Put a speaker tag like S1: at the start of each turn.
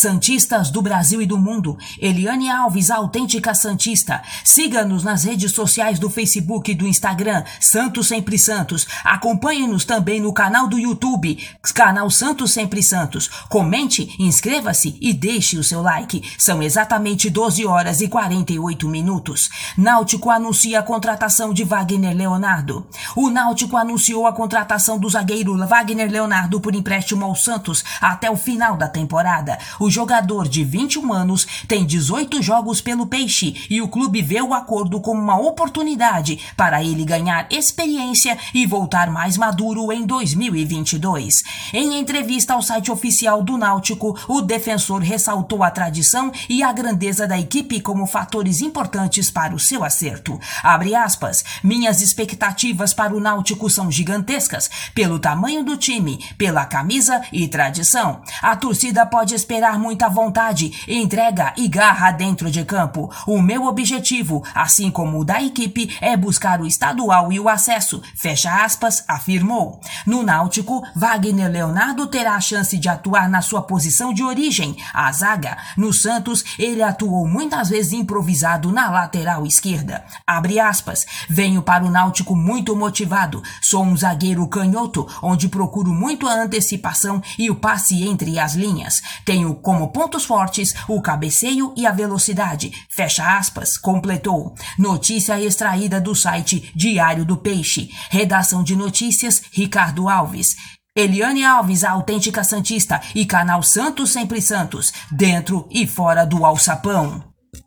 S1: Santistas do Brasil e do mundo, Eliane Alves, a autêntica Santista. Siga-nos nas redes sociais do Facebook e do Instagram, Santos Sempre Santos. Acompanhe-nos também no canal do YouTube, canal Santos Sempre Santos. Comente, inscreva-se e deixe o seu like. São exatamente 12 horas e 48 minutos. Náutico anuncia a contratação de Wagner Leonardo. O Náutico anunciou a contratação do zagueiro Wagner Leonardo por empréstimo ao Santos até o final da temporada. O jogador de 21 anos tem 18 jogos pelo Peixe e o clube vê o acordo como uma oportunidade para ele ganhar experiência e voltar mais maduro em 2022. Em entrevista ao site oficial do Náutico, o defensor ressaltou a tradição e a grandeza da equipe como fatores importantes para o seu acerto. Abre aspas, minhas expectativas para o Náutico são gigantescas, pelo tamanho do time, pela camisa e tradição. A torcida pode esperar muita vontade, entrega e garra dentro de campo. O meu objetivo, assim como o da equipe, é buscar o estadual e o acesso. Fecha aspas, afirmou. No Náutico, Wagner Leonardo terá a chance de atuar na sua posição de origem, a zaga. No Santos, ele atuou muitas vezes improvisado na lateral esquerda. Abre aspas. Venho para o Náutico muito motivado. Sou um zagueiro canhoto, onde procuro muito a antecipação e o passe entre as linhas. Tenho como pontos fortes o cabeceio e a velocidade. Fecha aspas, completou. Notícia extraída do site Diário do Peixe. Redação de notícias Ricardo Alves. Eliane Alves, a autêntica Santista, e canal Santos Sempre Santos, dentro e fora do alçapão.